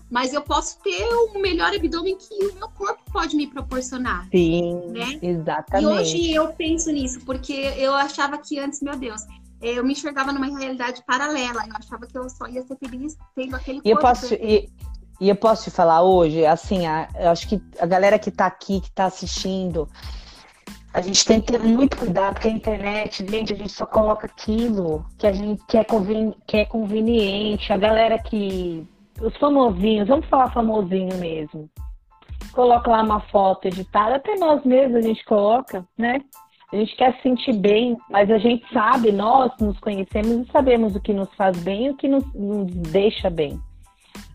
mas eu posso ter o melhor abdômen que o meu corpo pode me proporcionar. Sim, né? exatamente. E hoje eu penso nisso, porque eu achava que antes, meu Deus, eu me enxergava numa realidade paralela. Eu achava que eu só ia ser feliz tendo aquele e corpo. Eu posso, e, e, eu posso te falar hoje, assim, a, eu acho que a galera que tá aqui, que tá assistindo, a gente tem que ter muito cuidado, porque a internet, gente, a gente só coloca aquilo que a gente quer, conven, que é conveniente. A galera que os famosinhos, vamos falar famosinho mesmo. Coloca lá uma foto editada, até nós mesmos a gente coloca, né? A gente quer se sentir bem, mas a gente sabe, nós nos conhecemos e sabemos o que nos faz bem e o que nos, nos deixa bem,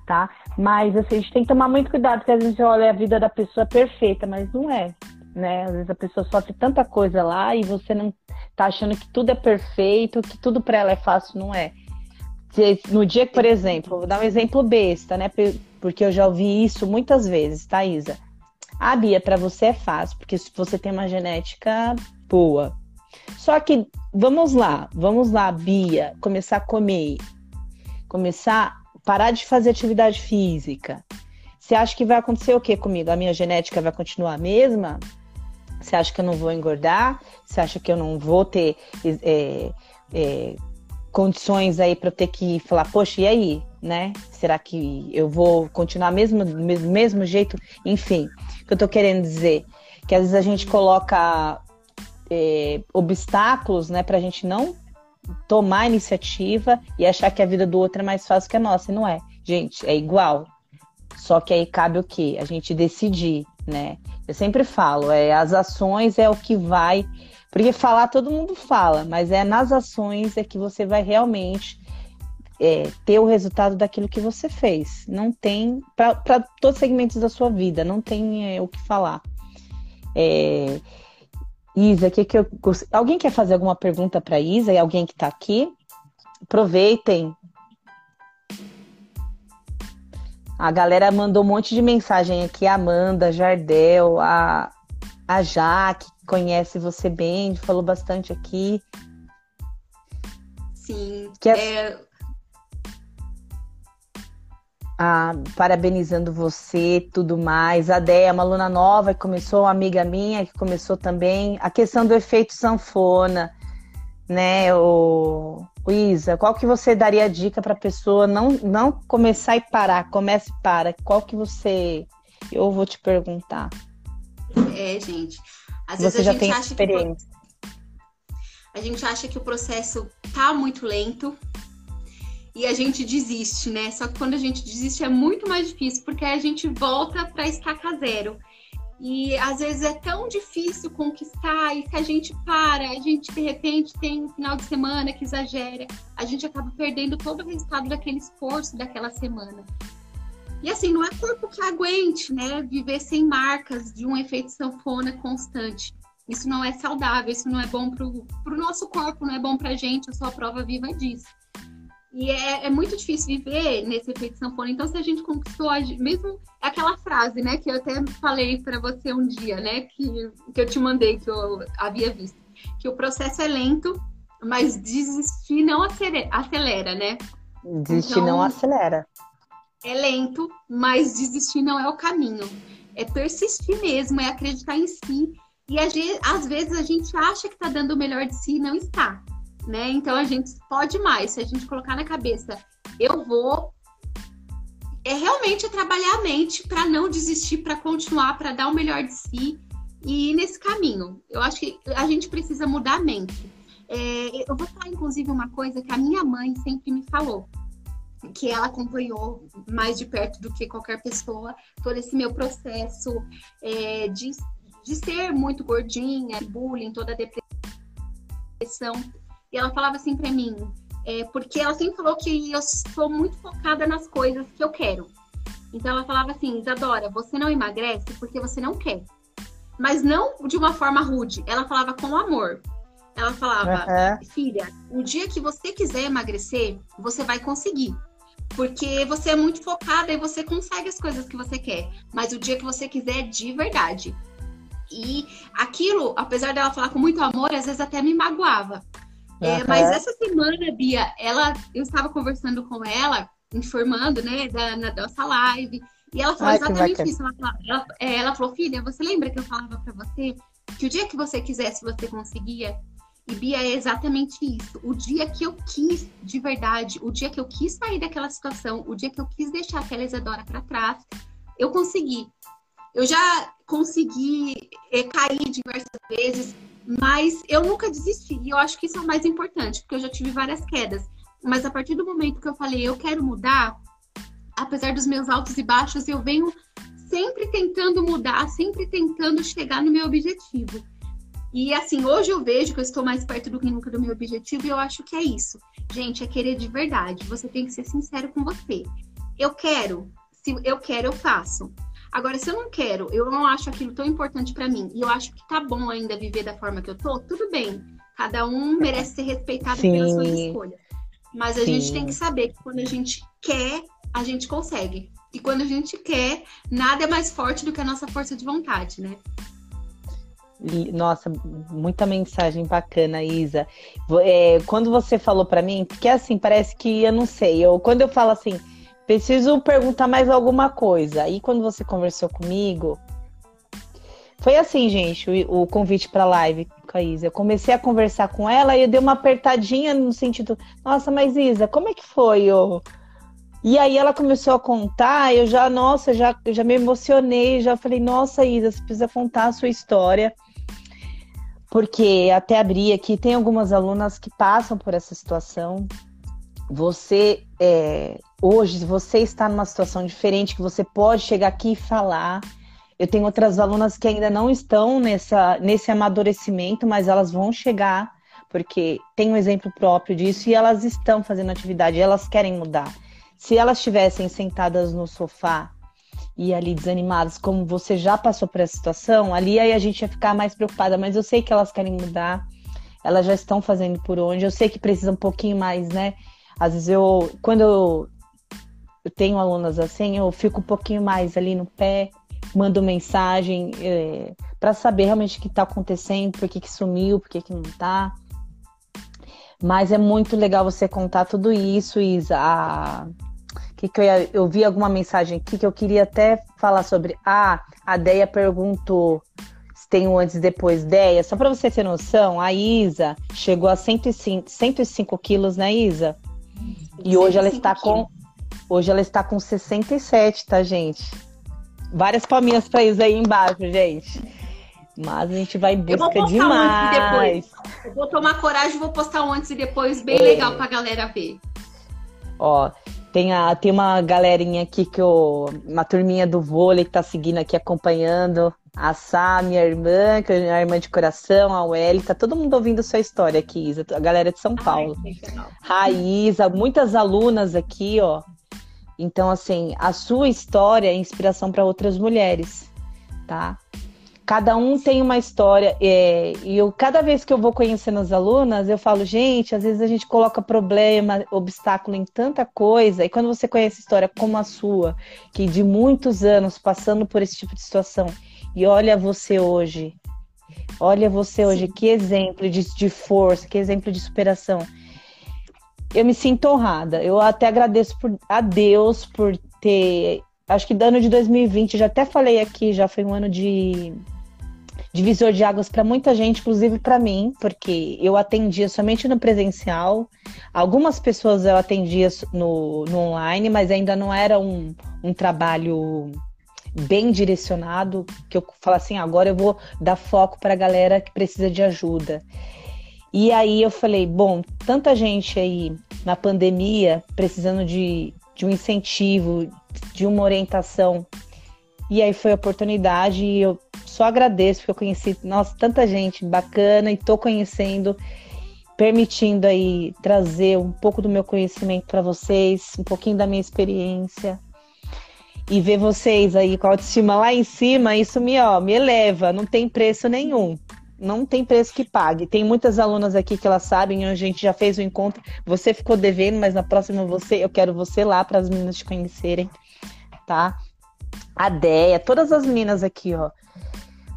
tá? Mas assim, a gente tem que tomar muito cuidado, porque às vezes olha a vida da pessoa perfeita, mas não é, né? Às vezes a pessoa sofre tanta coisa lá e você não tá achando que tudo é perfeito, que tudo para ela é fácil, não é no dia por exemplo, vou dar um exemplo besta, né? Porque eu já ouvi isso muitas vezes, tá, Isa? Ah, Bia, para você é fácil, porque você tem uma genética boa. Só que, vamos lá, vamos lá, Bia, começar a comer, começar parar de fazer atividade física. Você acha que vai acontecer o que comigo? A minha genética vai continuar a mesma? Você acha que eu não vou engordar? Você acha que eu não vou ter é, é, condições aí para ter que falar, poxa, e aí, né? Será que eu vou continuar mesmo do mesmo, mesmo jeito? Enfim, o que eu estou querendo dizer que às vezes a gente coloca é, obstáculos, né, para a gente não tomar iniciativa e achar que a vida do outro é mais fácil que a nossa, e não é. Gente, é igual. Só que aí cabe o quê? A gente decidir, né? Eu sempre falo, é, as ações é o que vai porque falar todo mundo fala, mas é nas ações é que você vai realmente é, ter o resultado daquilo que você fez. Não tem, para todos os segmentos da sua vida, não tem é, o que falar. É, Isa, que que eu, alguém quer fazer alguma pergunta para Isa e alguém que está aqui? Aproveitem. A galera mandou um monte de mensagem aqui, a Amanda, Jardel, a, a Jaque, conhece você bem, falou bastante aqui. Sim. Que é... é... Ah, parabenizando você, tudo mais. A Déia, uma aluna nova que começou, uma amiga minha que começou também. A questão do efeito sanfona, né? O, o Isa, qual que você daria a dica para a pessoa não, não começar e parar? Comece e para. Qual que você. Eu vou te perguntar. É, gente. Às Você vezes já tem experiência. Que, a gente acha que o processo tá muito lento e a gente desiste, né? Só que quando a gente desiste é muito mais difícil, porque a gente volta para estaca zero. E às vezes é tão difícil conquistar, e se a gente para, a gente de repente tem um final de semana que exagera, a gente acaba perdendo todo o resultado daquele esforço daquela semana. E assim, não é corpo que aguente, né? Viver sem marcas de um efeito sanfona constante. Isso não é saudável, isso não é bom para o nosso corpo, não é bom para a gente, eu sou a prova viva disso. E é, é, muito difícil viver nesse efeito sanfona. Então, se a gente conquistou, mesmo aquela frase, né, que eu até falei para você um dia, né, que, que eu te mandei, que eu havia visto, que o processo é lento, mas desistir não acelera, né? Desistir então, não acelera é lento, mas desistir não é o caminho. É persistir mesmo, é acreditar em si. E às vezes a gente acha que está dando o melhor de si e não está. Né? Então a gente pode mais. Se a gente colocar na cabeça eu vou é realmente trabalhar a mente para não desistir, para continuar, para dar o melhor de si e ir nesse caminho. Eu acho que a gente precisa mudar a mente. É, eu vou falar, inclusive, uma coisa que a minha mãe sempre me falou, que ela acompanhou mais de perto do que qualquer pessoa todo esse meu processo é, de, de ser muito gordinha, bullying, toda a depressão. E ela falava assim para mim, é, porque ela sempre falou que eu sou muito focada nas coisas que eu quero. Então ela falava assim, Isadora, você não emagrece porque você não quer. Mas não de uma forma rude. Ela falava com amor. Ela falava, uhum. filha, o dia que você quiser emagrecer, você vai conseguir. Porque você é muito focada e você consegue as coisas que você quer. Mas o dia que você quiser de verdade. E aquilo, apesar dela falar com muito amor, às vezes até me magoava. Uhum. É, mas essa semana, Bia, ela, eu estava conversando com ela, informando, né, da, na nossa live. E ela falou Ai, exatamente isso. Ela, ela, é, ela, falou, filha, você lembra que eu falava para você que o dia que você quisesse, você conseguia? E Bia, é exatamente isso. O dia que eu quis, de verdade, o dia que eu quis sair daquela situação, o dia que eu quis deixar aquela Isadora para trás, eu consegui. Eu já consegui é, cair diversas vezes, mas eu nunca desisti. E eu acho que isso é o mais importante, porque eu já tive várias quedas. Mas a partir do momento que eu falei, eu quero mudar, apesar dos meus altos e baixos, eu venho sempre tentando mudar, sempre tentando chegar no meu objetivo. E assim, hoje eu vejo que eu estou mais perto do que nunca do meu objetivo e eu acho que é isso. Gente, é querer de verdade. Você tem que ser sincero com você. Eu quero, se eu quero, eu faço. Agora, se eu não quero, eu não acho aquilo tão importante para mim e eu acho que tá bom ainda viver da forma que eu tô, tudo bem. Cada um merece ser respeitado Sim. pelas suas escolhas. Mas a Sim. gente tem que saber que quando a gente quer, a gente consegue. E quando a gente quer, nada é mais forte do que a nossa força de vontade, né? Nossa, muita mensagem bacana, Isa. É, quando você falou para mim, porque assim, parece que eu não sei. Eu, quando eu falo assim, preciso perguntar mais alguma coisa. Aí quando você conversou comigo, foi assim, gente, o, o convite para live com a Isa. Eu comecei a conversar com ela e eu dei uma apertadinha no sentido, nossa, mas Isa, como é que foi? Eu... E aí ela começou a contar, eu já, nossa, já, já me emocionei, já falei, nossa, Isa, você precisa contar a sua história porque até abri aqui, tem algumas alunas que passam por essa situação. Você, é, hoje, você está numa situação diferente, que você pode chegar aqui e falar. Eu tenho outras alunas que ainda não estão nessa, nesse amadurecimento, mas elas vão chegar, porque tem um exemplo próprio disso, e elas estão fazendo atividade, elas querem mudar. Se elas estivessem sentadas no sofá e ali desanimadas, como você já passou por essa situação, ali aí a gente ia ficar mais preocupada, mas eu sei que elas querem mudar, elas já estão fazendo por onde, eu sei que precisa um pouquinho mais, né? Às vezes eu, quando eu, eu tenho alunas assim, eu fico um pouquinho mais ali no pé, mando mensagem é, para saber realmente o que está acontecendo, por que, que sumiu, por que, que não está. Mas é muito legal você contar tudo isso, Isa. A, que, que eu, ia, eu vi alguma mensagem aqui que eu queria até falar sobre. Ah, a Deia perguntou se tem um antes e depois. Deia, só para você ter noção, a Isa chegou a 105, 105 quilos, né, Isa? E hoje ela está com. Hoje ela está com 67, tá, gente? Várias palminhas pra Isa aí embaixo, gente. Mas a gente vai em busca demais. Um eu vou tomar coragem e vou postar um antes e depois bem é. legal pra galera ver. Ó, tem, a, tem uma galerinha aqui que eu. Uma turminha do vôlei que tá seguindo aqui, acompanhando. A Sá, minha irmã, que é a irmã de coração, a Welly, tá todo mundo ouvindo sua história aqui, Isa, a galera de São Paulo. Ai, Raíza, muitas alunas aqui, ó. Então, assim, a sua história é inspiração para outras mulheres, tá? cada um tem uma história. É, e eu, cada vez que eu vou conhecendo as alunas, eu falo, gente, às vezes a gente coloca problema, obstáculo em tanta coisa, e quando você conhece história como a sua, que de muitos anos passando por esse tipo de situação, e olha você hoje, olha você hoje, Sim. que exemplo de, de força, que exemplo de superação. Eu me sinto honrada. Eu até agradeço por, a Deus por ter. Acho que do ano de 2020, já até falei aqui, já foi um ano de divisor de águas para muita gente, inclusive para mim, porque eu atendia somente no presencial. Algumas pessoas eu atendia no, no online, mas ainda não era um, um trabalho bem direcionado, que eu falo assim, agora eu vou dar foco para a galera que precisa de ajuda. E aí eu falei, bom, tanta gente aí na pandemia precisando de, de um incentivo, de uma orientação. E aí foi a oportunidade e eu só agradeço porque eu conheci, nossa, tanta gente bacana e tô conhecendo, permitindo aí trazer um pouco do meu conhecimento para vocês, um pouquinho da minha experiência. E ver vocês aí com a autoestima lá em cima, isso me, ó, me eleva, não tem preço nenhum não tem preço que pague. Tem muitas alunas aqui que elas sabem, a gente já fez o encontro. Você ficou devendo, mas na próxima você, eu quero você lá para as meninas te conhecerem, tá? A Deia, todas as meninas aqui, ó.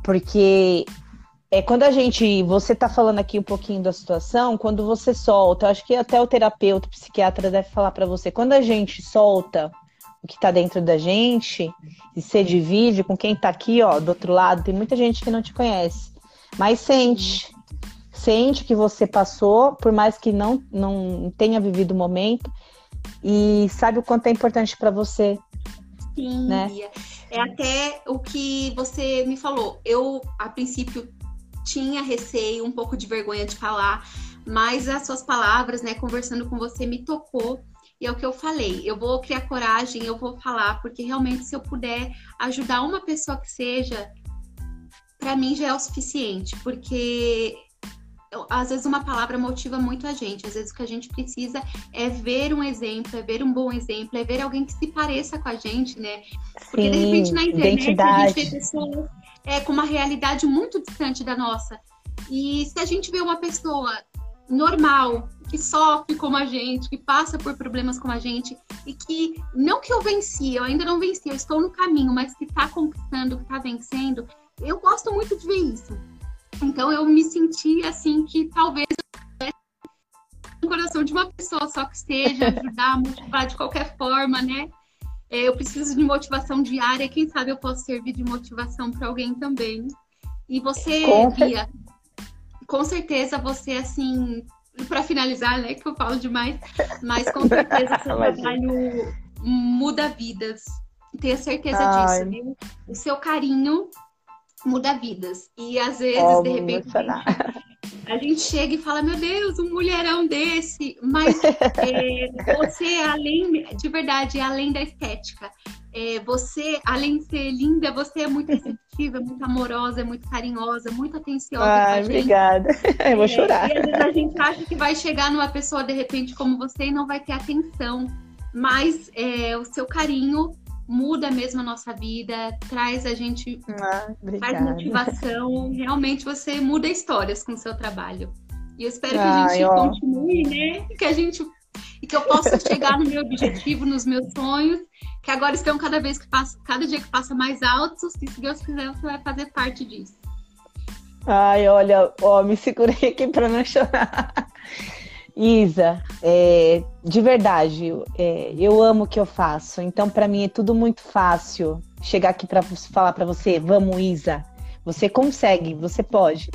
Porque é quando a gente, você tá falando aqui um pouquinho da situação, quando você solta, acho que até o terapeuta, o psiquiatra deve falar para você, quando a gente solta o que tá dentro da gente e se divide com quem tá aqui, ó, do outro lado, tem muita gente que não te conhece. Mas sente. Sente que você passou, por mais que não, não tenha vivido o momento, e sabe o quanto é importante para você. Sim, né? é até o que você me falou. Eu, a princípio, tinha receio, um pouco de vergonha de falar, mas as suas palavras, né, conversando com você, me tocou. E é o que eu falei, eu vou criar coragem, eu vou falar, porque realmente se eu puder ajudar uma pessoa que seja, para mim já é o suficiente, porque às vezes uma palavra motiva muito a gente. Às vezes o que a gente precisa é ver um exemplo, é ver um bom exemplo, é ver alguém que se pareça com a gente, né? Porque Sim, de repente na internet identidade. a gente vê pessoas é, com uma realidade muito distante da nossa. E se a gente vê uma pessoa normal, que sofre como a gente, que passa por problemas como a gente, e que não que eu venci, eu ainda não venci, eu estou no caminho, mas que está conquistando, que está vencendo, eu gosto muito de ver isso. Então eu me senti assim que talvez no coração de uma pessoa só que esteja, ajudar, motivar de qualquer forma, né? É, eu preciso de motivação diária, quem sabe eu posso servir de motivação para alguém também. E você, com Bia, com certeza você, assim, para finalizar, né, que eu falo demais, mas com certeza seu trabalho muda vidas. Tenha certeza Ai. disso, viu? O seu carinho muda vidas. E às vezes, oh, de repente, a gente chega e fala, meu Deus, um mulherão desse. Mas é, você, além, de verdade, além da estética, é, você, além de ser linda, você é muito receptiva, muito amorosa, muito carinhosa, muito atenciosa. Ai, obrigada. Eu vou é, chorar. E às vezes a gente acha que vai chegar numa pessoa, de repente, como você, e não vai ter atenção. Mas é, o seu carinho muda mesmo a nossa vida, traz a gente, ah, faz motivação. Realmente você muda histórias com o seu trabalho. E eu espero que a gente continue, né? Que a gente e que eu possa chegar no meu objetivo, nos meus sonhos, que agora estão cada vez que passa, cada dia que passa mais altos, e se Deus quiser, você vai fazer parte disso. Ai, olha, ó, me segurei aqui para não chorar. Isa, é, de verdade, é, eu amo o que eu faço. Então, para mim é tudo muito fácil chegar aqui para falar para você, vamos, Isa. Você consegue, você pode.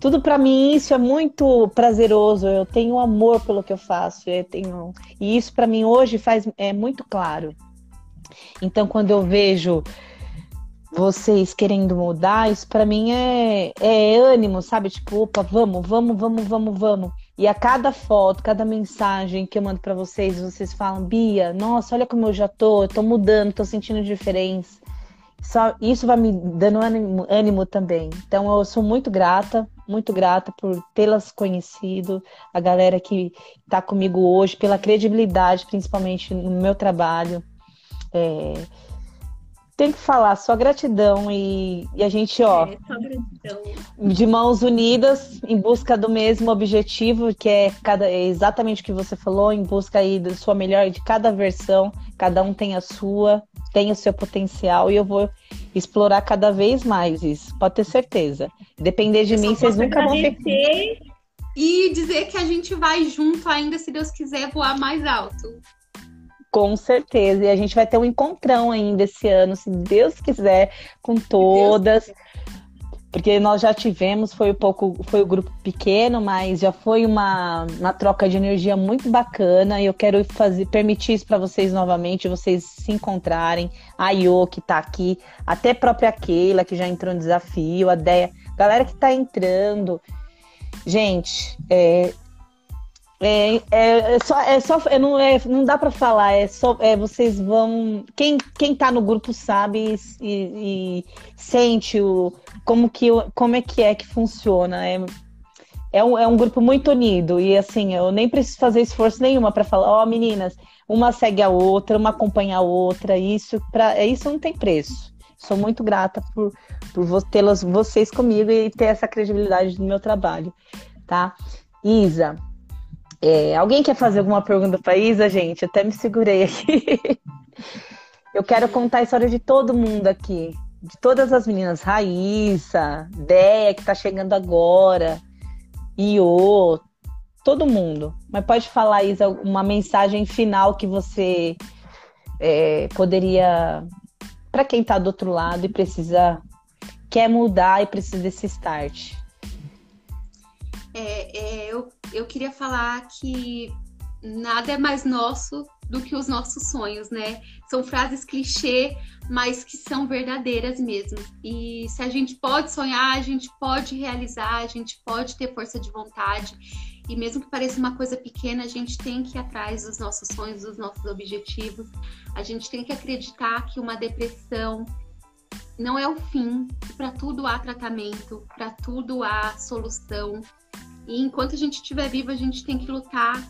Tudo para mim isso é muito prazeroso. Eu tenho amor pelo que eu faço. Eu tenho e isso para mim hoje faz é muito claro. Então, quando eu vejo vocês querendo mudar, isso para mim é, é ânimo, sabe? Tipo, opa, vamos, vamos, vamos, vamos, vamos. E a cada foto, cada mensagem que eu mando para vocês, vocês falam, Bia, nossa, olha como eu já tô, eu tô mudando, tô sentindo diferença. Só, isso vai me dando ânimo, ânimo também. Então eu sou muito grata, muito grata por tê-las conhecido, a galera que está comigo hoje, pela credibilidade, principalmente no meu trabalho. É, tem que falar só gratidão e, e a gente, ó, é, de mãos unidas em busca do mesmo objetivo, que é, cada, é exatamente o que você falou, em busca aí da sua melhor de cada versão, cada um tem a sua, tem o seu potencial e eu vou explorar cada vez mais isso, pode ter certeza. Depender de eu mim, vocês nunca vão ter. E dizer que a gente vai junto ainda, se Deus quiser, voar mais alto. Com certeza. E a gente vai ter um encontrão ainda esse ano, se Deus quiser, com todas. Deus porque nós já tivemos, foi um pouco, foi o um grupo pequeno, mas já foi uma, uma troca de energia muito bacana. E eu quero fazer, permitir isso para vocês novamente, vocês se encontrarem. A Io, que está aqui, até a própria Keila, que já entrou no desafio, a Deia, galera que está entrando. Gente, é, é, é, é, só, é só é, não, é, não dá para falar, é só é, vocês vão. Quem, quem tá no grupo sabe e, e, sente o, como, que, como é que é que funciona. É, é, um, é um grupo muito unido e assim, eu nem preciso fazer esforço nenhuma para falar, ó, oh, meninas, uma segue a outra, uma acompanha a outra, isso, pra, isso não tem preço. Sou muito grata por, por tê-las vocês comigo e ter essa credibilidade no meu trabalho, tá? Isa, é, alguém quer fazer alguma pergunta para Isa, gente? Até me segurei aqui. Eu quero contar a história de todo mundo aqui. De todas as meninas. Raíssa, Déia, que está chegando agora. Iô, todo mundo. Mas pode falar, Isa, uma mensagem final que você é, poderia. Para quem está do outro lado e precisa. Quer mudar e precisa desse start. É, é, eu, eu queria falar que nada é mais nosso do que os nossos sonhos, né? São frases clichê, mas que são verdadeiras mesmo. E se a gente pode sonhar, a gente pode realizar, a gente pode ter força de vontade. E mesmo que pareça uma coisa pequena, a gente tem que ir atrás dos nossos sonhos, dos nossos objetivos. A gente tem que acreditar que uma depressão não é o fim. Para tudo há tratamento, para tudo há solução. E enquanto a gente estiver vivo, a gente tem que lutar,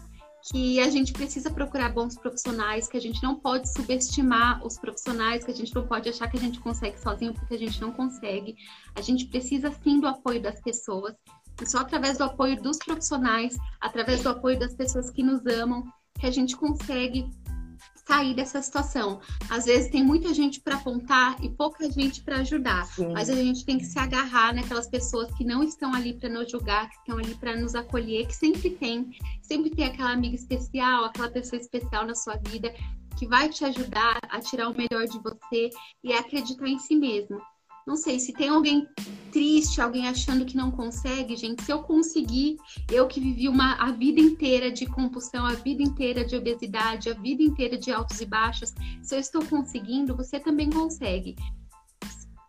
que a gente precisa procurar bons profissionais, que a gente não pode subestimar os profissionais, que a gente não pode achar que a gente consegue sozinho, porque a gente não consegue. A gente precisa sim do apoio das pessoas. E só através do apoio dos profissionais, através do apoio das pessoas que nos amam, que a gente consegue sair dessa situação. Às vezes tem muita gente para apontar e pouca gente para ajudar, Sim. mas a gente tem que se agarrar naquelas pessoas que não estão ali para nos julgar, que estão ali para nos acolher, que sempre tem, sempre tem aquela amiga especial, aquela pessoa especial na sua vida que vai te ajudar a tirar o melhor de você e acreditar em si mesmo não sei, se tem alguém triste, alguém achando que não consegue, gente, se eu conseguir, eu que vivi uma, a vida inteira de compulsão, a vida inteira de obesidade, a vida inteira de altos e baixos, se eu estou conseguindo, você também consegue.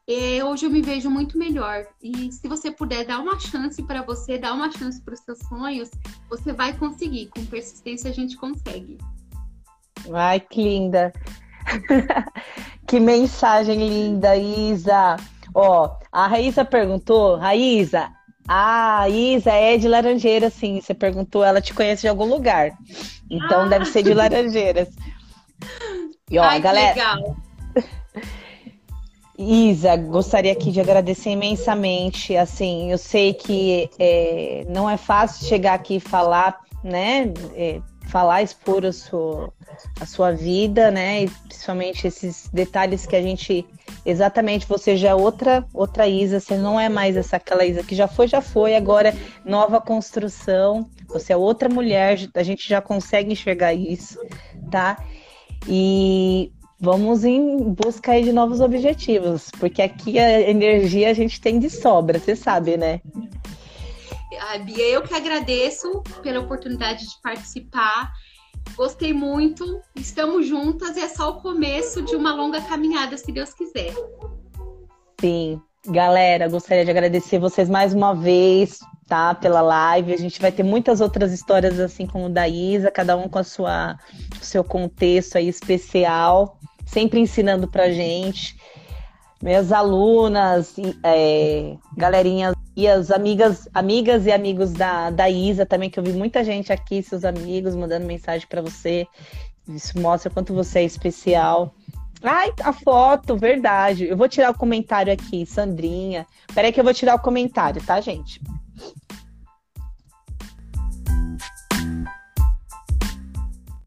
É, hoje eu me vejo muito melhor. E se você puder dar uma chance para você, dar uma chance para os seus sonhos, você vai conseguir. Com persistência a gente consegue. Ai, que linda! que mensagem linda, Isa. Ó, a Raíssa perguntou, Raíssa, a Isa é de Laranjeiras, sim. Você perguntou, ela te conhece de algum lugar. Então ah. deve ser de Laranjeiras. E ó, Ai, galera. legal. Isa, gostaria aqui de agradecer imensamente. Assim, eu sei que é, não é fácil chegar aqui e falar, né? É, falar, expor a sua, a sua vida, né? E principalmente esses detalhes que a gente. Exatamente, você já é outra, outra Isa, você não é mais essa aquela Isa que já foi, já foi, agora é nova construção, você é outra mulher, a gente já consegue enxergar isso, tá? E vamos em busca aí de novos objetivos, porque aqui a energia a gente tem de sobra, você sabe, né? A Bia, eu que agradeço pela oportunidade de participar. Gostei muito, estamos juntas e é só o começo de uma longa caminhada, se Deus quiser. Sim, galera, gostaria de agradecer vocês mais uma vez, tá? Pela live. A gente vai ter muitas outras histórias, assim como da Isa, cada um com a sua, o seu contexto aí especial, sempre ensinando pra gente. Minhas alunas, é, galerinhas e as amigas, amigas e amigos da, da Isa também, que eu vi muita gente aqui, seus amigos, mandando mensagem para você. Isso mostra quanto você é especial. Ai, a foto, verdade. Eu vou tirar o comentário aqui, Sandrinha. Peraí que eu vou tirar o comentário, tá, gente?